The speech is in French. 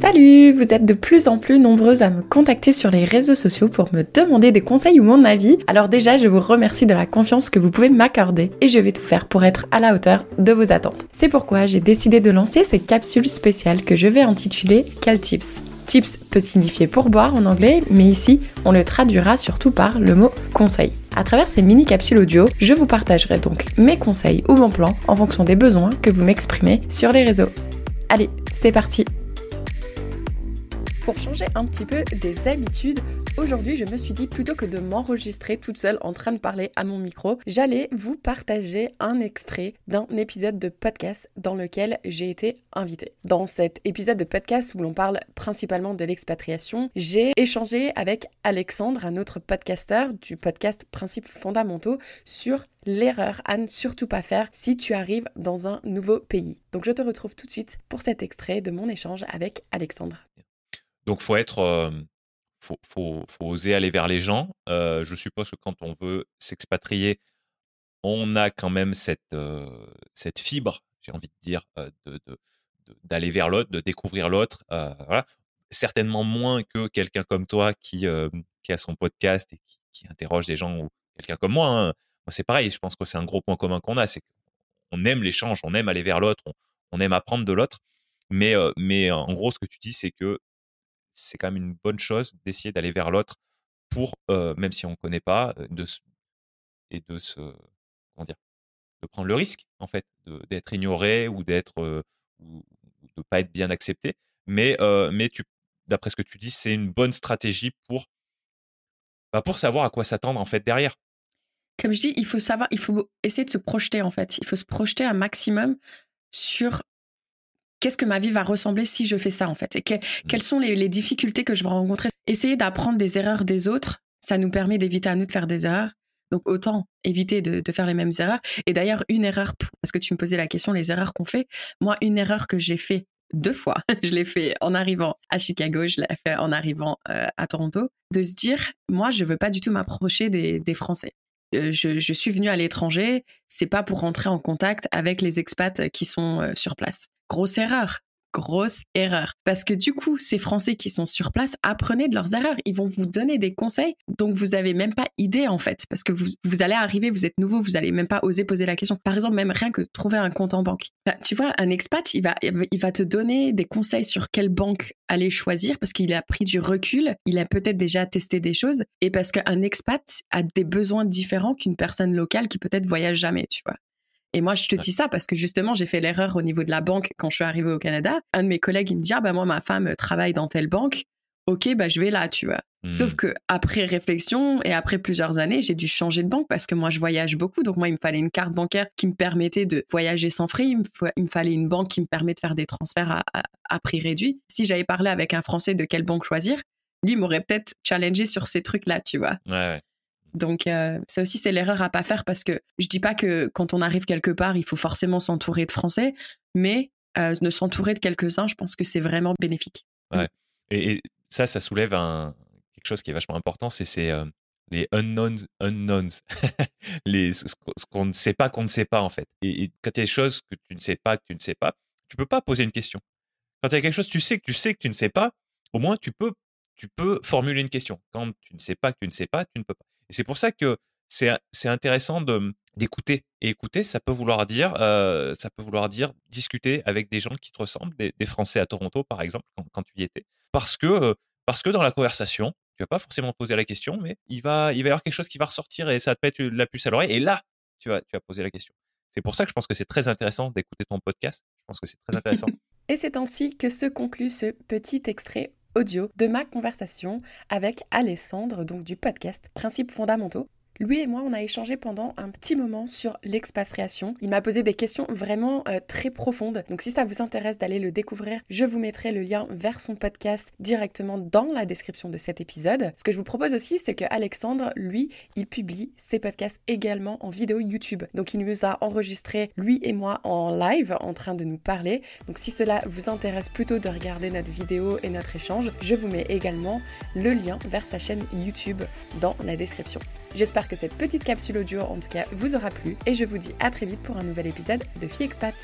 Salut Vous êtes de plus en plus nombreuses à me contacter sur les réseaux sociaux pour me demander des conseils ou mon avis. Alors déjà, je vous remercie de la confiance que vous pouvez m'accorder et je vais tout faire pour être à la hauteur de vos attentes. C'est pourquoi j'ai décidé de lancer ces capsules spéciales que je vais intituler Cal Tips? Tips peut signifier pourboire en anglais, mais ici, on le traduira surtout par le mot conseil. À travers ces mini capsules audio, je vous partagerai donc mes conseils ou mon plan en fonction des besoins que vous m'exprimez sur les réseaux. Allez, c'est parti pour changer un petit peu des habitudes, aujourd'hui je me suis dit plutôt que de m'enregistrer toute seule en train de parler à mon micro, j'allais vous partager un extrait d'un épisode de podcast dans lequel j'ai été invitée. Dans cet épisode de podcast où l'on parle principalement de l'expatriation, j'ai échangé avec Alexandre, un autre podcasteur du podcast Principes fondamentaux, sur l'erreur à ne surtout pas faire si tu arrives dans un nouveau pays. Donc je te retrouve tout de suite pour cet extrait de mon échange avec Alexandre. Donc, faut être, faut, faut, oser aller vers les gens. je suppose que quand on veut s'expatrier, on a quand même cette, cette fibre, j'ai envie de dire, de, d'aller vers l'autre, de découvrir l'autre. Certainement moins que quelqu'un comme toi qui, qui a son podcast et qui, interroge des gens ou quelqu'un comme moi. Hein. Moi, c'est pareil. Je pense que c'est un gros point commun qu'on a, c'est qu'on aime l'échange, on aime aller vers l'autre, on, aime apprendre de l'autre. Mais, mais en gros, ce que tu dis, c'est que c'est quand même une bonne chose d'essayer d'aller vers l'autre pour, même si on ne connaît pas, de et de se, comment dire, de prendre le risque en fait d'être ignoré ou d'être ou de pas être bien accepté. Mais mais d'après ce que tu dis, c'est une bonne stratégie pour bah, pour savoir à quoi s'attendre en fait derrière. Comme je dis, il faut savoir, il faut essayer de se projeter en fait. Il faut se projeter un maximum sur qu'est-ce que ma vie va ressembler si je fais ça en fait? Et mmh. quelles sont les, difficultés que je vais rencontrer? Essayer d'apprendre des erreurs des autres, ça nous permet d'éviter à nous de faire des erreurs. Donc autant éviter de, faire les mêmes erreurs. Et d'ailleurs, une erreur, parce que tu me posais la question, les erreurs qu'on fait, moi, une erreur que j'ai fait deux fois, je l'ai fait en arrivant à Chicago, je l'ai fait en arrivant euh, à Toronto, de se dire, moi, je veux pas du tout m'approcher des, Français. Euh, je, suis venue à l'étranger, c'est pas pour rentrer en contact avec les expats qui sont euh, sur place. Grosse erreur grosse erreur. Parce que du coup, ces Français qui sont sur place, apprenez de leurs erreurs. Ils vont vous donner des conseils donc vous avez même pas idée en fait. Parce que vous, vous allez arriver, vous êtes nouveau, vous allez même pas oser poser la question. Par exemple, même rien que trouver un compte en banque. Bah, tu vois, un expat, il va, il va te donner des conseils sur quelle banque aller choisir parce qu'il a pris du recul, il a peut-être déjà testé des choses et parce qu'un expat a des besoins différents qu'une personne locale qui peut-être voyage jamais, tu vois. Et moi, je te dis ça parce que justement, j'ai fait l'erreur au niveau de la banque quand je suis arrivée au Canada. Un de mes collègues, il me dit, ah bah moi, ma femme travaille dans telle banque. Ok, bah je vais là, tu vois. Sauf mmh. que après réflexion et après plusieurs années, j'ai dû changer de banque parce que moi, je voyage beaucoup. Donc moi, il me fallait une carte bancaire qui me permettait de voyager sans frais. Il me, fallait une banque qui me permet de faire des transferts à, prix réduit. Si j'avais parlé avec un Français de quelle banque choisir, lui m'aurait peut-être challengé sur ces trucs-là, tu vois. Ouais, ouais. Donc euh, ça aussi c'est l'erreur à pas faire parce que je dis pas que quand on arrive quelque part il faut forcément s'entourer de Français, mais euh, ne s'entourer de quelques-uns, je pense que c'est vraiment bénéfique. Ouais. Et, ça, ça soulève un, quelque chose qui est vachement important, c'est euh, les unknowns, unknowns, les, ce, qu'on ne sait pas qu'on ne sait pas en fait. Et, quand il y a des choses que tu ne sais pas, que tu ne sais pas, tu peux pas poser une question. Quand il y a quelque chose, tu sais que tu sais que tu ne sais pas, au moins tu peux, tu peux formuler une question. Quand tu ne sais pas que tu ne sais pas, tu ne peux pas. C'est pour ça que c'est intéressant d'écouter. Et écouter, ça peut vouloir dire, ça peut vouloir dire discuter avec des gens qui te ressemblent, des, Français à Toronto par exemple, quand, tu y étais, parce que parce que dans la conversation, tu vas pas forcément poser la question, mais il va il va y avoir quelque chose qui va ressortir et ça va te mettre la puce à l'oreille. Et là, tu vas tu vas poser la question. C'est pour ça que je pense que c'est très intéressant d'écouter ton podcast. Je pense que c'est très intéressant. et c'est ainsi que se conclut ce petit extrait audio de ma conversation avec Alessandre, donc du podcast Principes fondamentaux. Lui et moi, on a échangé pendant un petit moment sur l'expatriation. Il m'a posé des questions vraiment euh, très profondes. Donc si ça vous intéresse d'aller le découvrir, je vous mettrai le lien vers son podcast directement dans la description de cet épisode. Ce que je vous propose aussi, c'est que Alexandre, lui, il publie ses podcasts également en vidéo YouTube. Donc il nous a enregistré, lui et moi, en live, en train de nous parler. Donc si cela vous intéresse plutôt de regarder notre vidéo et notre échange, je vous mets également le lien vers sa chaîne YouTube dans la description. J'espère que cette petite capsule audio en tout cas vous aura plu et je vous dis à très vite pour un nouvel épisode de Fie Expat.